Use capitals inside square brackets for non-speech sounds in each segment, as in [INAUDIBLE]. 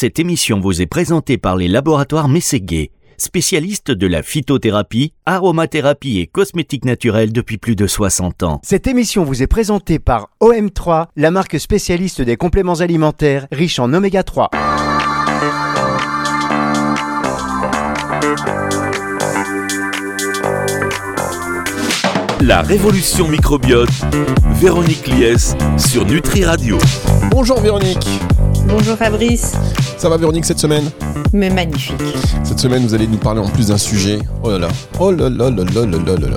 Cette émission vous est présentée par les laboratoires Mességuet, spécialistes de la phytothérapie, aromathérapie et cosmétique naturelle depuis plus de 60 ans. Cette émission vous est présentée par OM3, la marque spécialiste des compléments alimentaires riches en oméga 3. La révolution microbiote, Véronique Lies sur Nutri Radio. Bonjour Véronique. Bonjour Fabrice. Ça va Véronique cette semaine Mais magnifique. Cette semaine, vous allez nous parler en plus d'un sujet. Oh là là. Oh là là là là là là là.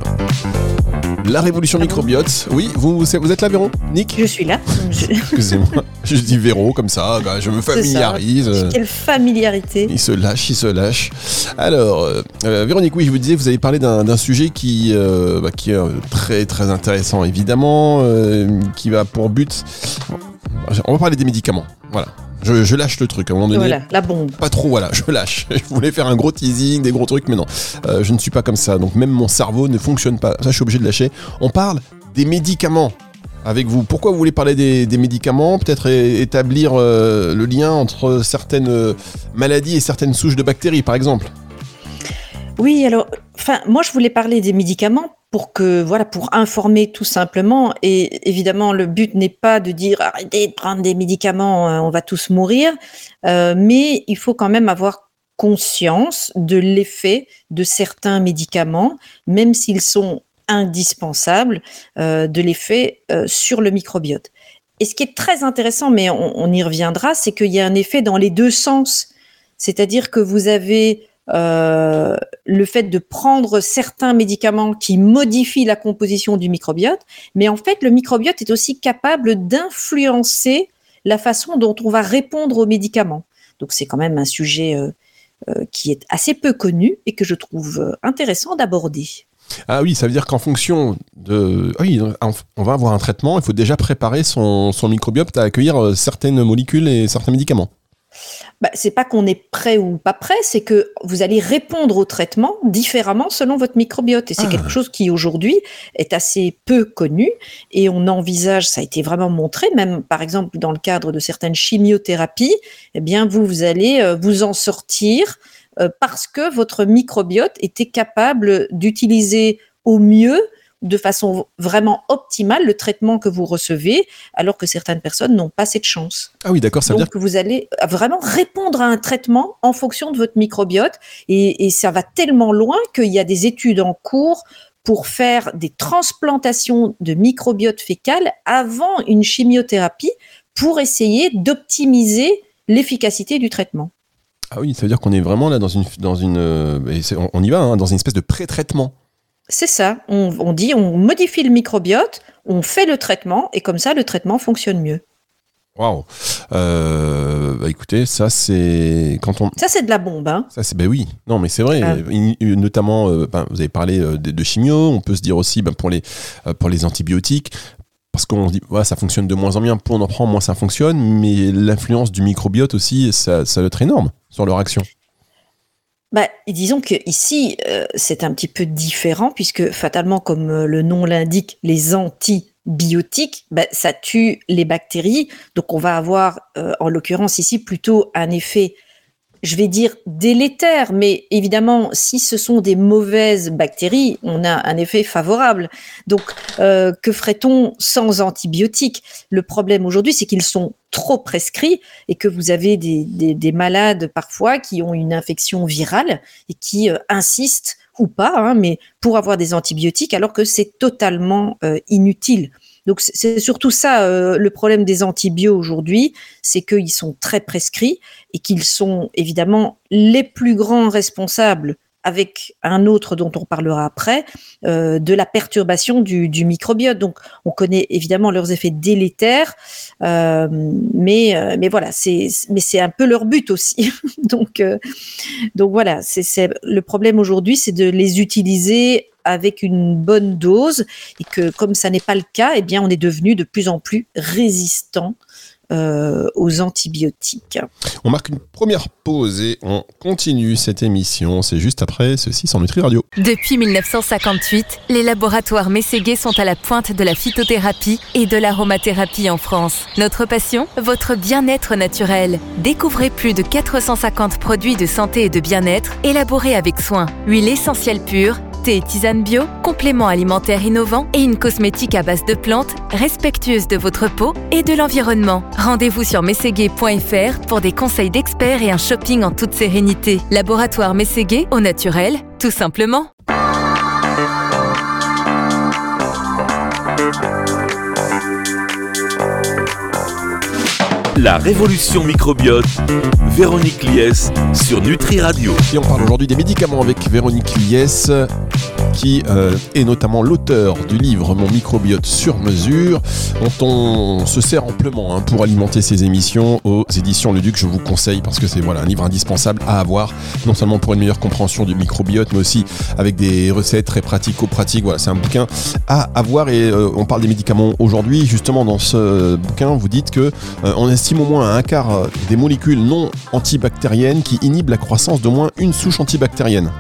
La révolution microbiote. Oui, vous, êtes là, Véron Nick Je suis là. [LAUGHS] Excusez-moi. Je dis Véro comme ça, bah, je me familiarise. Quelle familiarité. Il se lâche, il se lâche. Alors, euh, euh, Véronique, oui, je vous disais, vous avez parlé d'un sujet qui, euh, bah, est très très intéressant, évidemment, qui va pour but... On va parler des médicaments. Voilà. Je, je lâche le truc à un moment donné. Voilà, la bombe. Pas trop, voilà, je lâche. [LAUGHS] Je voulais faire un gros teasing, des gros trucs, mais non. Euh, je ne suis pas comme ça. Donc même mon cerveau ne fonctionne pas. Ça, je suis obligé de lâcher. On parle des médicaments avec vous. Pourquoi vous voulez parler des, des médicaments? Peut-être établir euh, le lien entre certaines euh, maladies et certaines souches de bactéries, par exemple. Oui, alors, enfin, moi je voulais parler des médicaments pour que, voilà, pour informer tout simplement. Et évidemment, le but n'est pas de dire arrêtez de prendre des médicaments, euh, on va tous mourir. Euh, mais il faut quand même avoir conscience de l'effet de certains médicaments, même s'ils sont indispensables, euh, de l'effet euh, sur le microbiote. Et ce qui est très intéressant, mais on y reviendra, c'est qu'il y a un effet dans les deux sens. C'est-à-dire que vous avez euh, le fait de prendre certains médicaments qui modifient la composition du microbiote, mais en fait, le microbiote est aussi capable d'influencer la façon dont on va répondre aux médicaments. Donc c'est quand même un sujet euh, euh, qui est assez peu connu et que je trouve intéressant d'aborder. Ah oui, ça veut dire qu'en fonction de... Ah oui, on va avoir un traitement, il faut déjà préparer son, microbiote à accueillir certaines molécules et certains médicaments. Bah, c'est pas qu'on est prêt ou pas prêt, c'est que vous allez répondre au traitement différemment selon votre microbiote. Et c'est Ah. quelque chose qui aujourd'hui est assez peu connu et on envisage, ça a été vraiment montré, même par exemple dans le cadre de certaines chimiothérapies, eh bien vous, vous allez euh, vous en sortir euh, parce que votre microbiote était capable d'utiliser au mieux de façon vraiment optimale le traitement que vous recevez, alors que certaines personnes n'ont pas cette chance. Ah oui, d'accord, ça veut dire Donc, vous allez vraiment répondre à un traitement en fonction de votre microbiote. Et, et ça va tellement loin qu'il y a des études en cours pour faire des transplantations de microbiote fécal avant une chimiothérapie pour essayer d'optimiser l'efficacité du traitement. Ah oui, ça veut dire qu'on est vraiment là dans une, dans une, euh, on y va, hein, dans une espèce de pré-traitement. C'est ça. On, on dit, on modifie le microbiote, on fait le traitement, et comme ça, le traitement fonctionne mieux. Waouh. Euh, bah écoutez, ça c'est quand on, Ça, c'est de la bombe. Hein. ça c'est ben oui, non mais c'est vrai, Ah. Notamment, euh, ben, vous avez parlé euh, de, de chimio, on peut se dire aussi ben, pour les pour les antibiotiques. Parce qu'on se dit, ouais, ça fonctionne de moins en moins, plus on en prend, moins ça fonctionne, mais l'influence du microbiote aussi, ça, ça doit être énorme sur leur action. Bah, disons que ici, euh, c'est un petit peu différent puisque fatalement, comme euh, le nom l'indique, les antibiotiques, bah, ça tue les bactéries. Donc, on va avoir, euh, en l'occurrence ici, plutôt un effet, je vais dire délétère, mais évidemment, si ce sont des mauvaises bactéries, on a un effet favorable. Donc, euh, que ferait-on sans antibiotiques? Le problème aujourd'hui, c'est qu'ils sont trop prescrits et que vous avez des malades parfois qui ont une infection virale et qui euh, insistent ou pas, hein, mais pour avoir des antibiotiques alors que c'est totalement euh, inutile. Donc c'est- surtout ça euh, le problème des antibiotiques aujourd'hui, c'est qu'ils sont très prescrits et qu'ils sont évidemment les plus grands responsables avec un autre dont on parlera après, euh, de la perturbation du, microbiote. Donc, on connaît évidemment leurs effets délétères, euh, mais, voilà, c'est un peu leur but aussi. [LAUGHS] donc, voilà, c'est- le problème aujourd'hui, c'est de les utiliser avec une bonne dose et que comme ça n'est pas le cas, eh bien, on est devenu de plus en plus résistant euh, aux antibiotiques. On marque une première pause et on continue cette émission. C'est juste après ceci sur Nutri Radio. Depuis 1958, les laboratoires Mességuet sont à la pointe de la phytothérapie et de l'aromathérapie en France. Notre passion, votre bien-être naturel. Découvrez plus de 450 produits de santé et de bien-être élaborés avec soin. Huile essentielle pure et tisane bio, compléments alimentaires innovants et une cosmétique à base de plantes respectueuse de votre peau et de l'environnement. Rendez-vous sur mességué.fr pour des conseils d'experts et un shopping en toute sérénité. Laboratoire Mességué, au naturel, tout simplement. La révolution microbiote, Véronique Lies sur Nutri Radio. Et on parle aujourd'hui des médicaments avec Véronique Lies, qui euh, est notamment l'auteur du livre Mon microbiote sur mesure, dont on se sert amplement hein, pour alimenter ces émissions aux éditions Le Duc. Je vous conseille parce que c'est voilà, un livre indispensable à avoir, non seulement pour une meilleure compréhension du microbiote, mais aussi avec des recettes très pratico-pratiques. Voilà, c'est un bouquin à avoir et euh, on parle des médicaments aujourd'hui. Justement, dans ce bouquin, vous dites que euh, on estime au moins un quart des molécules non antibactériennes qui inhibent la croissance d'au moins une souche antibactérienne.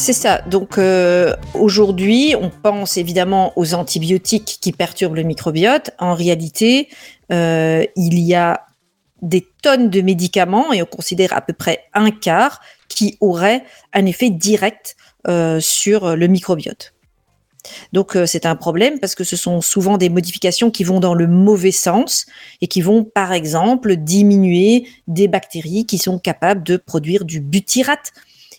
C'est ça. Donc euh, aujourd'hui, on pense évidemment aux antibiotiques qui perturbent le microbiote. En réalité, euh, il y a des tonnes de médicaments et on considère à peu près un quart qui auraient un effet direct euh, sur le microbiote. Donc c'est un problème parce que ce sont souvent des modifications qui vont dans le mauvais sens et qui vont par exemple diminuer des bactéries qui sont capables de produire du butyrate.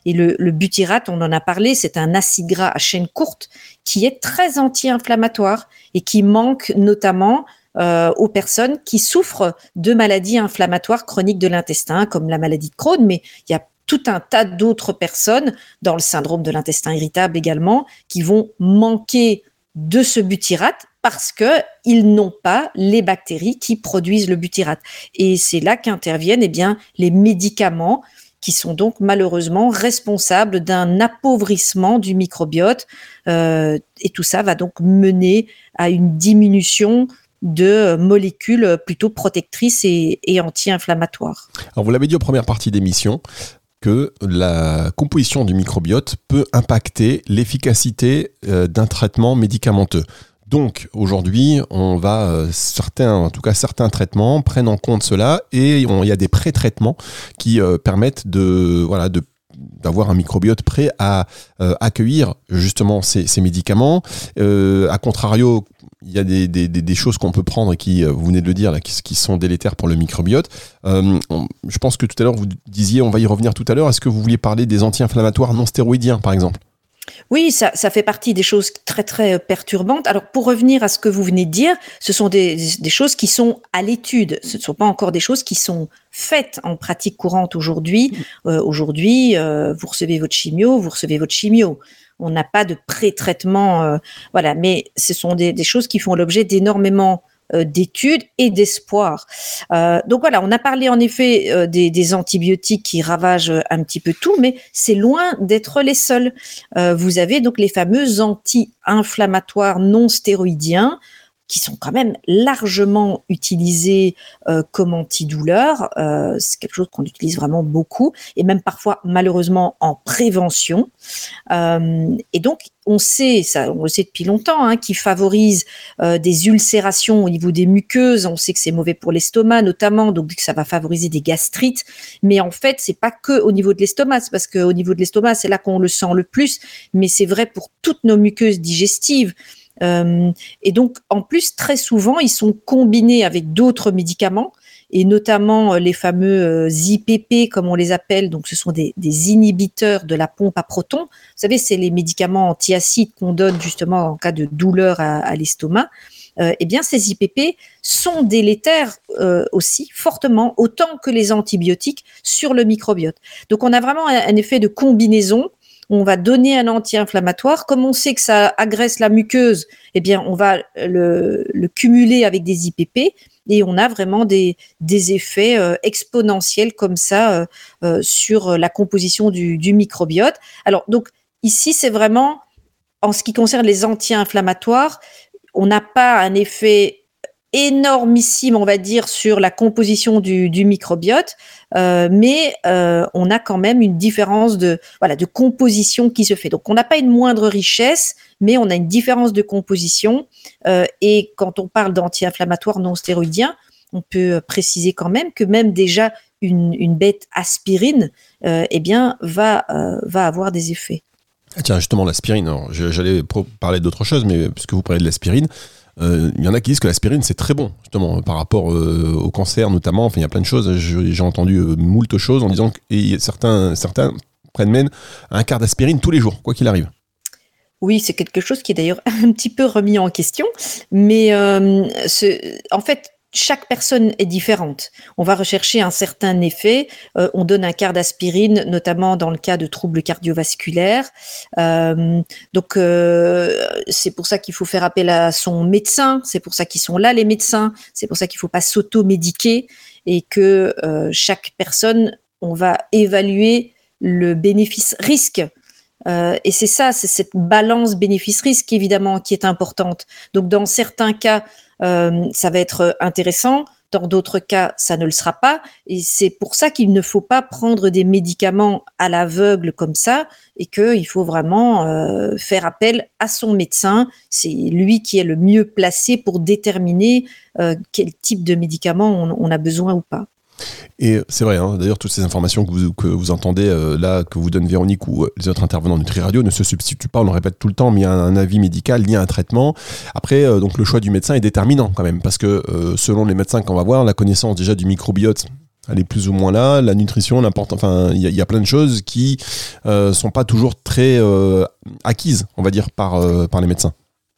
Et le, butyrate, on en a parlé, c'est un acide gras à chaîne courte qui est très anti-inflammatoire et qui manque notamment euh, aux personnes qui souffrent de maladies inflammatoires chroniques de l'intestin, comme la maladie de Crohn, mais il y a tout un tas d'autres personnes, dans le syndrome de l'intestin irritable également, qui vont manquer de ce butyrate parce que ils n'ont pas les bactéries qui produisent le butyrate. Et c'est là qu'interviennent eh bien les médicaments qui sont donc malheureusement responsables d'un appauvrissement du microbiote. Euh, et tout ça va donc mener à une diminution de molécules plutôt protectrices et, anti-inflammatoires. Alors vous l'avez dit en première partie d'émission, que la composition du microbiote peut impacter l'efficacité euh, d'un traitement médicamenteux. Donc aujourd'hui, on va euh, certains, en tout cas certains traitements prennent en compte cela et il y a des pré-traitements qui euh, permettent de voilà d'avoir un microbiote prêt à euh, accueillir justement ces, médicaments. a contrario, il y a des, choses qu'on peut prendre et qui, vous venez de le dire, là, qui, qui sont délétères pour le microbiote. je pense que tout à l'heure, vous disiez, on va y revenir tout à l'heure, est-ce que vous vouliez parler des anti-inflammatoires non stéroïdiens, par exemple? Oui, ça, ça, fait partie des choses très très perturbantes. Alors pour revenir à ce que vous venez de dire, ce sont des, des choses qui sont à l'étude. Ce ne sont pas encore des choses qui sont faites en pratique courante aujourd'hui. Euh, aujourd'hui, euh, vous recevez votre chimio, vous recevez votre chimio. On n'a pas de pré-traitement, euh, voilà. Mais ce sont des, des choses qui font l'objet d'énormément euh, d'études et d'espoir. Euh, donc voilà, on a parlé en effet euh, des, antibiotiques qui ravagent un petit peu tout, mais c'est loin d'être les seuls. vous avez donc les fameux anti-inflammatoires non stéroïdiens qui sont quand même largement utilisés euh, comme antidouleur. Euh, c'est quelque chose qu'on utilise vraiment beaucoup et même parfois malheureusement en prévention. Euh, et donc on sait, ça, on le sait depuis longtemps, hein, qui favorise euh, des ulcérations au niveau des muqueuses. On sait que c'est mauvais pour l'estomac, notamment, donc ça va favoriser des gastrites. Mais en fait, c'est pas que au niveau de l'estomac, parce qu'au niveau de l'estomac, c'est là qu'on le sent le plus. Mais c'est vrai pour toutes nos muqueuses digestives. Euh, et donc, en plus, très souvent, ils sont combinés avec d'autres médicaments et notamment euh, les fameux euh, IPP, comme on les appelle. Donc, ce sont des, inhibiteurs de la pompe à protons. Vous savez, c'est les médicaments antiacides qu'on donne justement en cas de douleur à, l'estomac. eh bien, ces IPP sont délétères aussi fortement, autant que les antibiotiques sur le microbiote. Donc, on a vraiment un effet de combinaison on va donner un anti-inflammatoire. Comme on sait que ça agresse la muqueuse, eh bien, on va le, cumuler avec des IPP et on a vraiment des, effets euh, exponentiels comme ça euh, euh, sur la composition du, du, microbiote. Alors, donc, ici, c'est vraiment, en ce qui concerne les anti-inflammatoires, on n'a pas un effet énormissime, on va dire, sur la composition du, microbiote, euh, mais euh, on a quand même une différence de voilà de composition qui se fait. Donc on n'a pas une moindre richesse, mais on a une différence de composition. Euh, et quand on parle d'anti-inflammatoires non stéroïdiens, on peut préciser quand même que même déjà une, bête aspirine, eh bien, va va avoir des effets. Ah, tiens, justement, l'aspirine. J'allais parler d'autre chose, mais puisque vous parlez de l'aspirine, il y en a qui disent que l'aspirine c'est très bon justement par rapport euh, au cancer notamment. Enfin, il y a plein de choses. J'ai entendu euh, moult choses en disant que certains certains prennent même un quart d'aspirine tous les jours, quoi qu'il arrive. Oui, c'est quelque chose qui est d'ailleurs [LAUGHS] un petit peu remis en question, mais en fait, chaque personne est différente. On va rechercher un certain effet. Euh, on donne un quart d'aspirine, notamment dans le cas de troubles cardiovasculaires. Euh, donc, euh, c'est pour ça qu'il faut faire appel à son médecin. C'est pour ça qu'ils sont là, les médecins. C'est pour ça qu'il ne faut pas s'auto-médiquer et que chaque personne, on va évaluer le bénéfice-risque. et c'est ça, c'est cette balance bénéfice-risque évidemment qui est importante. Donc dans certains cas, euh, ça va être intéressant. Dans d'autres cas, ça ne le sera pas. Et c'est pour ça qu'il ne faut pas prendre des médicaments à l'aveugle comme ça et qu'il faut vraiment euh, faire appel à son médecin. C'est lui qui est le mieux placé pour déterminer euh, quel type de médicament on a besoin ou pas. Et c'est vrai, hein, d'ailleurs, toutes ces informations que vous, entendez euh, là, que vous donne Véronique ou euh, les autres intervenants de Nutri Radio ne se substituent pas, on le répète tout le temps, mais il y a un, avis médical lié à un traitement. Après, euh, donc le choix du médecin est déterminant quand même, parce que selon les médecins qu'on va voir, la connaissance déjà du microbiote, elle est plus ou moins là, la nutrition, l'important, enfin, il y, a plein de choses qui ne sont pas toujours très acquises, on va dire, par, par les médecins.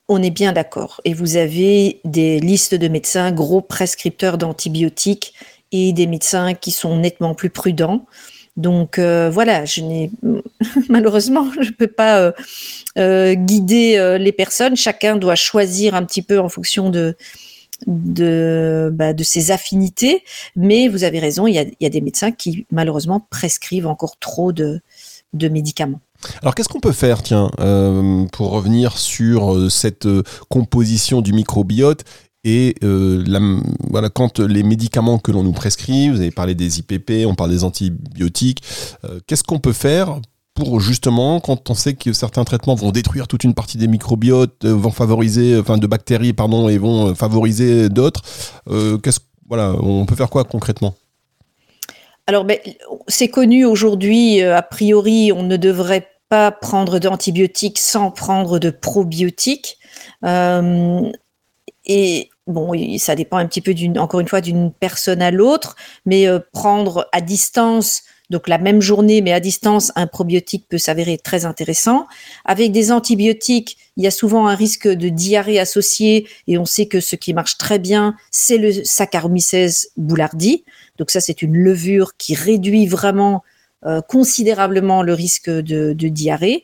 On est bien d'accord. Et vous avez des listes de médecins, gros prescripteurs d'antibiotiques et des médecins qui sont nettement plus prudents. Donc euh, voilà, je n'ai [LAUGHS] malheureusement je ne peux pas euh, euh, guider les personnes. Chacun doit choisir un petit peu en fonction de de, bah, ses affinités. Mais vous avez raison, il y a, y a des médecins qui malheureusement prescrivent encore trop de, de médicaments. Alors qu'est-ce qu'on peut faire, tiens, pour revenir sur cette composition du microbiote et euh, voilà, quand les médicaments que l'on nous prescrit, vous avez parlé des IPP, on parle des antibiotiques, euh, qu'est-ce qu'on peut faire pour justement, quand on sait que certains traitements vont détruire toute une partie des microbiotes, euh, vont favoriser, enfin de bactéries, pardon, et vont favoriser d'autres, qu'est-ce, voilà, on peut faire quoi concrètement? Alors, c'est connu aujourd'hui, a priori, on ne devrait pas prendre d'antibiotiques sans prendre de probiotiques. et Bon, ça dépend un petit peu d'une, encore une fois, d'une personne à l'autre, mais euh, prendre à distance, donc la même journée, mais à distance, un probiotique peut s'avérer très intéressant. Avec des antibiotiques, il y a souvent un risque de diarrhée associé, et on sait que ce qui marche très bien, c'est le Saccharomyces boulardii. Donc ça, c'est une levure qui réduit vraiment euh, considérablement le risque de, diarrhée.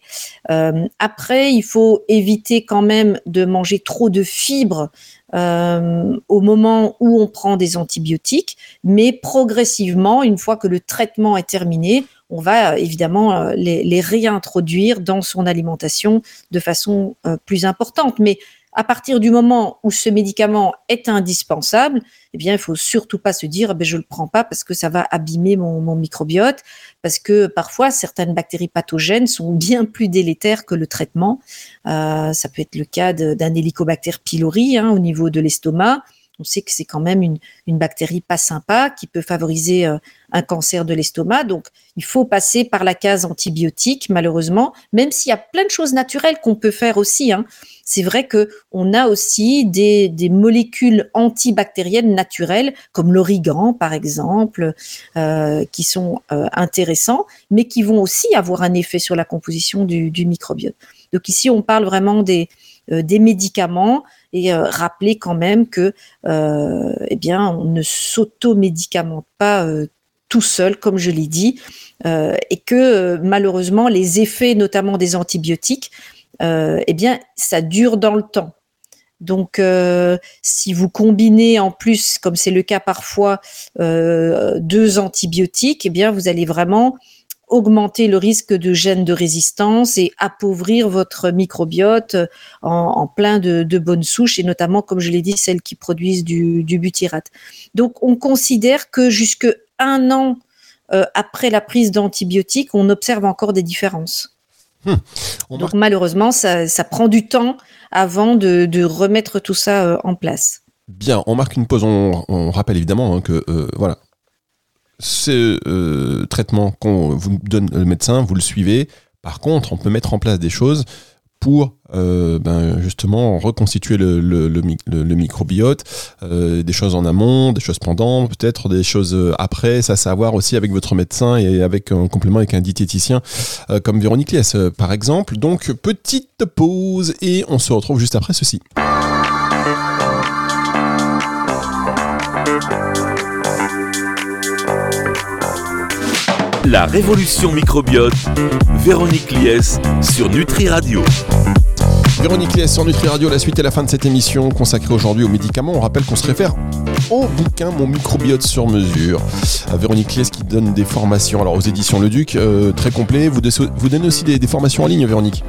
Euh, après, il faut éviter quand même de manger trop de fibres euh, au moment où on prend des antibiotiques, mais progressivement, une fois que le traitement est terminé, on va évidemment les, les réintroduire dans son alimentation de façon plus importante. Mais à partir du moment où ce médicament est indispensable, eh bien, il faut surtout pas se dire, ben, je le prends pas parce que ça va abîmer mon, microbiote, parce que parfois certaines bactéries pathogènes sont bien plus délétères que le traitement. Euh, ça peut être le cas d'un Helicobacter pylori hein, au niveau de l'estomac. On sait que c'est quand même une, bactérie pas sympa qui peut favoriser euh, un cancer de l'estomac. Donc, il faut passer par la case antibiotique, malheureusement, même s'il y a plein de choses naturelles qu'on peut faire aussi. Hein. C'est vrai que on a aussi des, molécules antibactériennes naturelles, comme l'origan, par exemple, euh, qui sont euh, intéressants, mais qui vont aussi avoir un effet sur la composition du, du microbiote. Donc ici, on parle vraiment des, des médicaments et euh, rappeler quand même que euh, eh bien on ne s'auto-médicamente pas euh, tout seul, comme je l'ai dit, et que malheureusement les effets, notamment des antibiotiques, eh bien ça dure dans le temps. Donc, si vous combinez en plus, comme c'est le cas parfois, deux antibiotiques, eh bien, vous allez vraiment augmenter le risque de gènes de résistance et appauvrir votre microbiote en, plein de, bonnes souches et notamment, comme je l'ai dit, celles qui produisent du, butyrate. Donc, on considère que jusque un an euh, après la prise d'antibiotiques, on observe encore des différences. Hmm. Donc malheureusement, ça, prend du temps avant de, remettre tout ça euh, en place. Bien, on marque une pause. On, rappelle évidemment hein, que euh, voilà, ce euh, traitement qu'on vous donne le médecin, vous le suivez. Par contre, on peut mettre en place des choses pour euh, ben, justement reconstituer le, microbiote, euh, des choses en amont, des choses pendant, peut-être des choses après, ça savoir aussi avec votre médecin et avec un complément avec un diététicien comme Véronique Lies par exemple. Donc petite pause et on se retrouve juste après ceci. La révolution microbiote, Véronique Lies sur Nutri Radio. Véronique Lies sur Nutri Radio, la suite et la fin de cette émission consacrée aujourd'hui aux médicaments. On rappelle qu'on se réfère au bouquin Mon microbiote sur mesure. À Véronique Lies qui donne des formations alors aux éditions Le Duc, euh, très complet. Vous, donnez aussi des formations en ligne, Véronique?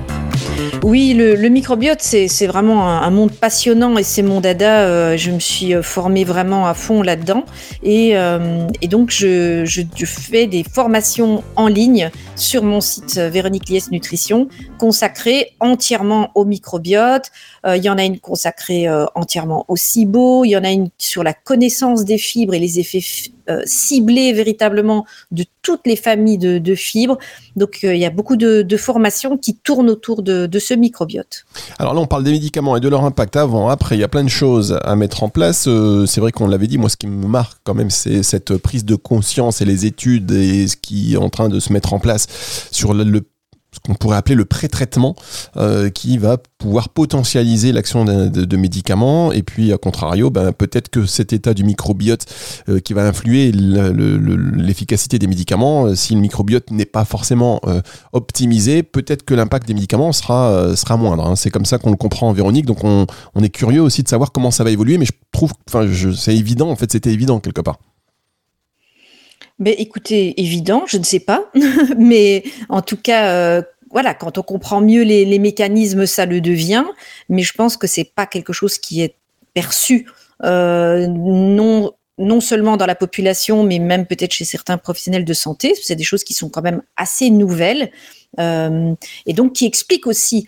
Oui, le, microbiote, c'est vraiment un, monde passionnant et c'est mon dada. Euh, je me suis euh, formée vraiment à fond là-dedans. Et, euh, donc, je, fais des formations en ligne sur mon site Véronique Lies Nutrition, consacrées entièrement au microbiote. Il y en a une consacrée entièrement au SIBO. Il y en a une sur la connaissance des fibres et les effets euh, ciblé véritablement de toutes les familles de, fibres. Donc euh, il y a beaucoup de, formations qui tournent autour de, ce microbiote. Alors là, on parle des médicaments et de leur impact avant, après. Il y a plein de choses à mettre en place. Euh, c'est vrai qu'on l'avait dit. Moi, ce qui me marque quand même, c'est cette prise de conscience et les études et ce qui est en train de se mettre en place sur le ce qu'on pourrait appeler le pré-traitement, euh, qui va pouvoir potentialiser l'action de, médicaments. Et puis, à contrario, ben, peut-être que cet état du microbiote euh, qui va influer l'efficacité des médicaments, euh, si le microbiote n'est pas forcément optimisé, peut-être que l'impact des médicaments sera, moindre. Hein. C'est comme ça qu'on le comprend, Véronique. Donc, on, on, est curieux aussi de savoir comment ça va évoluer. Mais je trouve, enfin, c'est évident, en fait, c'était évident quelque part. Mais écoutez, évident, je ne sais pas, [LAUGHS] mais en tout cas, euh, voilà, quand on comprend mieux les, mécanismes, ça le devient. Mais je pense que c'est pas quelque chose qui est perçu euh, non non seulement dans la population, mais même peut-être chez certains professionnels de santé. C'est des choses qui sont quand même assez nouvelles euh, et donc qui expliquent aussi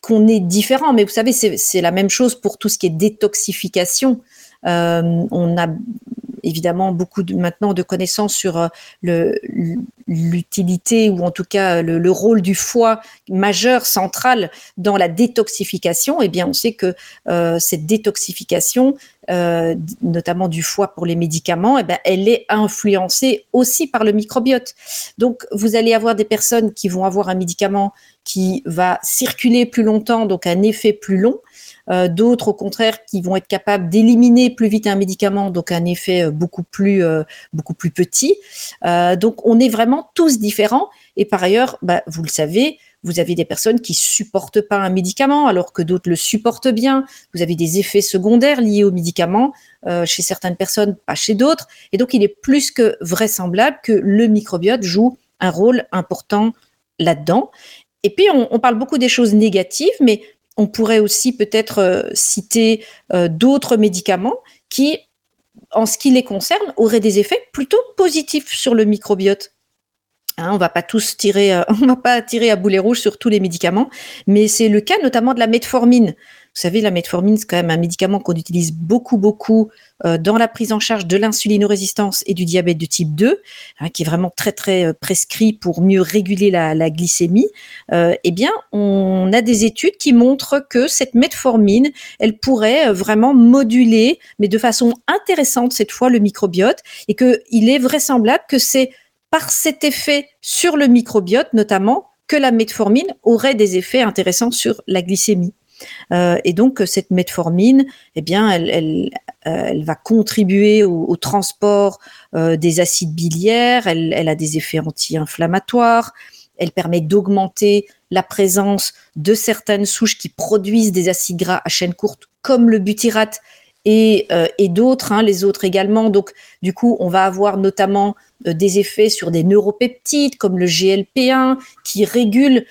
qu'on est différent. Mais vous savez, c'est la même chose pour tout ce qui est détoxification. on a évidemment beaucoup maintenant de connaissances sur euh, l'utilité ou en tout cas le, rôle du foie majeur, central dans la détoxification. Eh bien, on sait que euh, cette détoxification, euh, notamment du foie pour les médicaments, eh bien, elle est influencée aussi par le microbiote. Donc, vous allez avoir des personnes qui vont avoir un médicament qui va circuler plus longtemps, donc un effet plus long. D'autres au contraire qui vont être capables d'éliminer plus vite un médicament, donc un effet beaucoup plus euh, beaucoup plus petit. donc on est vraiment tous différents. Et par ailleurs, bah, vous le savez, vous avez des personnes qui supportent pas un médicament alors que d'autres le supportent bien. Vous avez des effets secondaires liés au médicament chez certaines personnes, pas chez d'autres. Et donc il est plus que vraisemblable que le microbiote joue un rôle important là-dedans. Et puis on, parle beaucoup des choses négatives, mais on pourrait aussi peut-être euh, citer euh, d'autres médicaments qui, en ce qui les concerne, auraient des effets plutôt positifs sur le microbiote. Hein, on va pas tous tirer, euh, [LAUGHS] on va pas tirer à boulet rouge sur tous les médicaments, mais c'est le cas notamment de la metformine. Vous savez, la metformine, c'est quand même un médicament qu'on utilise beaucoup, beaucoup euh, dans la prise en charge de l'insulinorésistance et du diabète de type 2, hein, qui est vraiment très, très euh, prescrit pour mieux réguler la, glycémie. Euh, eh bien, on a des études qui montrent que cette metformine, elle pourrait vraiment moduler, mais de façon intéressante cette fois, le microbiote, et qu'il est vraisemblable que c'est par cet effet sur le microbiote, notamment, que la metformine aurait des effets intéressants sur la glycémie. Euh, et donc cette metformine, eh bien, elle, euh, va contribuer au, transport euh, des acides biliaires. Elle, a des effets anti-inflammatoires. Elle permet d'augmenter la présence de certaines souches qui produisent des acides gras à chaîne courte, comme le butyrate et, d'autres, hein, les autres également. Donc, du coup, on va avoir notamment des effets sur des neuropeptides comme le GLP1 qui régule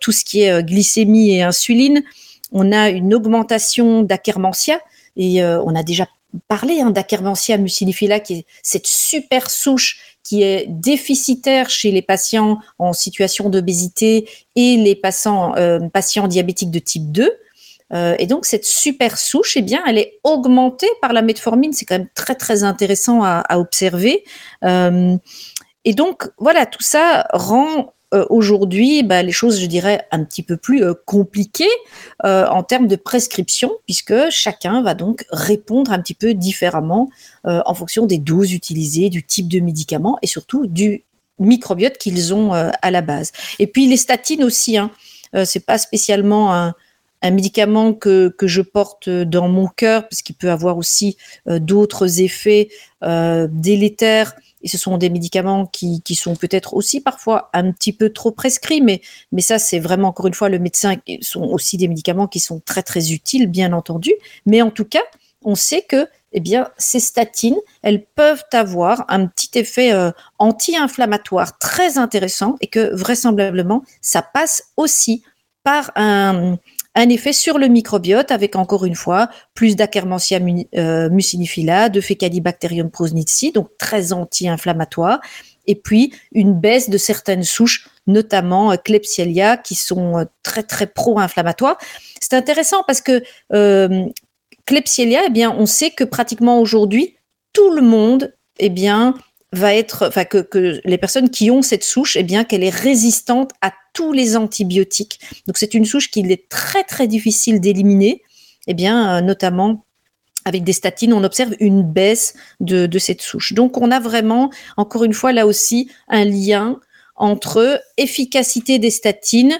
tout ce qui est glycémie et insuline. On a une augmentation d'Akermansia et on a déjà parlé hein, d'Akermansia qui est cette super souche qui est déficitaire chez les patients en situation d'obésité et les patients, patients diabétiques de type 2. Euh, et donc cette super souche, eh bien, elle est augmentée par la metformine. C'est quand même très très intéressant à, observer. Euh, et donc voilà, tout ça rend euh, aujourd'hui bah, les choses, je dirais, un petit peu plus compliquées en termes de prescription, puisque chacun va donc répondre un petit peu différemment en fonction des doses utilisées, du type de médicament et surtout du microbiote qu'ils ont à la base. Et puis les statines aussi. Hein, c'est pas spécialement un, médicament que, que je porte dans mon cœur, parce qu'il peut avoir aussi euh, d'autres effets euh, délétères. Et ce sont des médicaments qui, sont peut-être aussi parfois un petit peu trop prescrits, mais, ça, c'est vraiment, encore une fois, le médecin, sont aussi des médicaments qui sont très, très utiles, bien entendu. Mais en tout cas, on sait que eh ces statines, elles peuvent avoir un petit effet euh, anti-inflammatoire très intéressant et que vraisemblablement, ça passe aussi par un, un effet sur le microbiote avec encore une fois plus d'Akermansia euh, mucinifila, de Fecalibacterium prosnitzi, donc très anti-inflammatoire, et puis une baisse de certaines souches, notamment euh, Klebsiella, qui sont euh, très très pro-inflammatoires. C'est intéressant parce que euh, Klebsiella, eh bien, on sait que pratiquement aujourd'hui tout le monde, eh bien, va être, enfin que, que, les personnes qui ont cette souche, eh bien qu'elle est résistante à tous les antibiotiques. Donc c'est une souche qu'il est très très difficile d'éliminer, eh bien euh, notamment avec des statines, on observe une baisse de, cette souche. Donc on a vraiment, encore une fois, là aussi, un lien entre efficacité des statines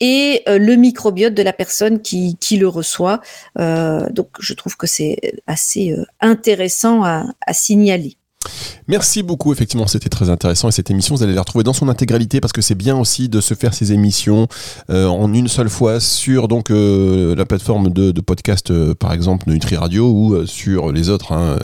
et euh, le microbiote de la personne qui, qui le reçoit. Euh, donc je trouve que c'est assez intéressant à signaler. Merci beaucoup, effectivement, c'était très intéressant et cette émission, vous allez la retrouver dans son intégralité parce que c'est bien aussi de se faire ces émissions euh, en une seule fois sur donc euh, la plateforme de, podcast, euh, par exemple, de Nutri Radio ou sur les autres, hein,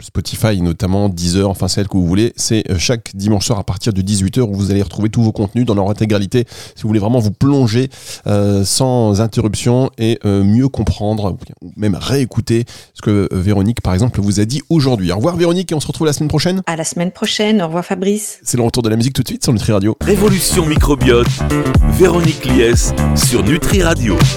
Spotify notamment, Deezer, enfin celle que vous voulez. C'est chaque dimanche soir à partir de 18h où vous allez retrouver tous vos contenus dans leur intégralité si vous voulez vraiment vous plonger sans interruption et mieux comprendre, ou même réécouter ce que Véronique, par exemple, vous a dit aujourd'hui. Au revoir Véronique et on se retrouve la semaine prochaine. À la semaine prochaine. Au revoir Fabrice. C'est le retour de la musique tout de suite sur Nutri Radio. Révolution microbiote, Véronique Lies sur Nutri Radio.